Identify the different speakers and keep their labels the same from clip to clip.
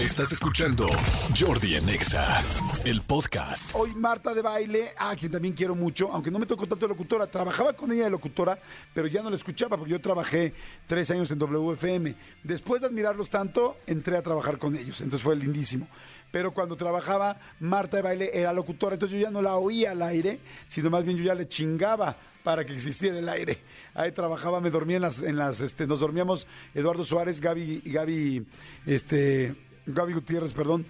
Speaker 1: Estás escuchando Jordi Anexa, el podcast.
Speaker 2: Hoy Marta de baile, a quien también quiero mucho, aunque no me tocó tanto de locutora, trabajaba con ella de locutora, pero ya no la escuchaba porque yo trabajé tres años en WFM. Después de admirarlos tanto, entré a trabajar con ellos, entonces fue lindísimo. Pero cuando trabajaba, Marta de baile era locutora, entonces yo ya no la oía al aire, sino más bien yo ya le chingaba para que existiera el aire. Ahí trabajaba, me dormía en las, en las, este, nos dormíamos Eduardo Suárez, Gaby, Gaby, este, Gaby Gutiérrez, perdón,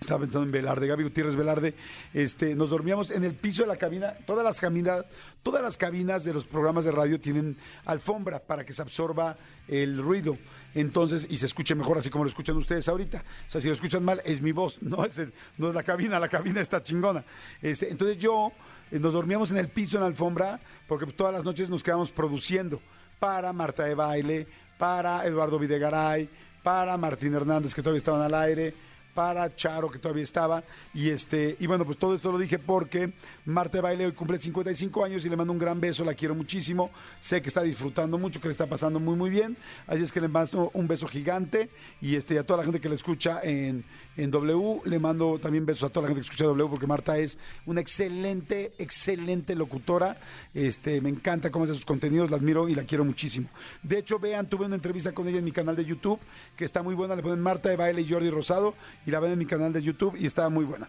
Speaker 2: estaba pensando en Velarde, Gaby Gutiérrez Velarde, este, nos dormíamos en el piso de la cabina, todas las cabinas, todas las cabinas de los programas de radio tienen alfombra para que se absorba el ruido, entonces, y se escuche mejor así como lo escuchan ustedes ahorita. O sea, si lo escuchan mal, es mi voz, no es, la cabina, la cabina está chingona. Este, entonces yo eh, nos dormíamos en el piso, en la alfombra, porque todas las noches nos quedábamos produciendo para Marta de Baile, para Eduardo Videgaray, para Martín Hernández, que todavía estaban al aire, para Charo, que todavía estaba. Y este, y bueno, pues todo esto lo dije porque Marta de Baile hoy cumple 55 años y le mando un gran beso, la quiero muchísimo. Sé que está disfrutando mucho, que le está pasando muy, muy bien. Así es que le mando un beso gigante. Y este, a toda la gente que le escucha en, en W, le mando también besos a toda la gente que escucha W, porque Marta es una excelente, excelente locutora. Este, me encanta cómo hace sus contenidos, la admiro y la quiero muchísimo. De hecho, vean, tuve una entrevista con ella en mi canal de YouTube, que está muy buena. Le ponen Marta de Baile y Jordi Rosado, y la ven en mi canal de YouTube y está muy buena.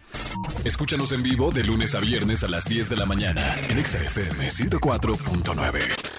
Speaker 1: Escúchanos en vivo de lunes a viernes a las 10 de la mañana en Exa FM 104.9.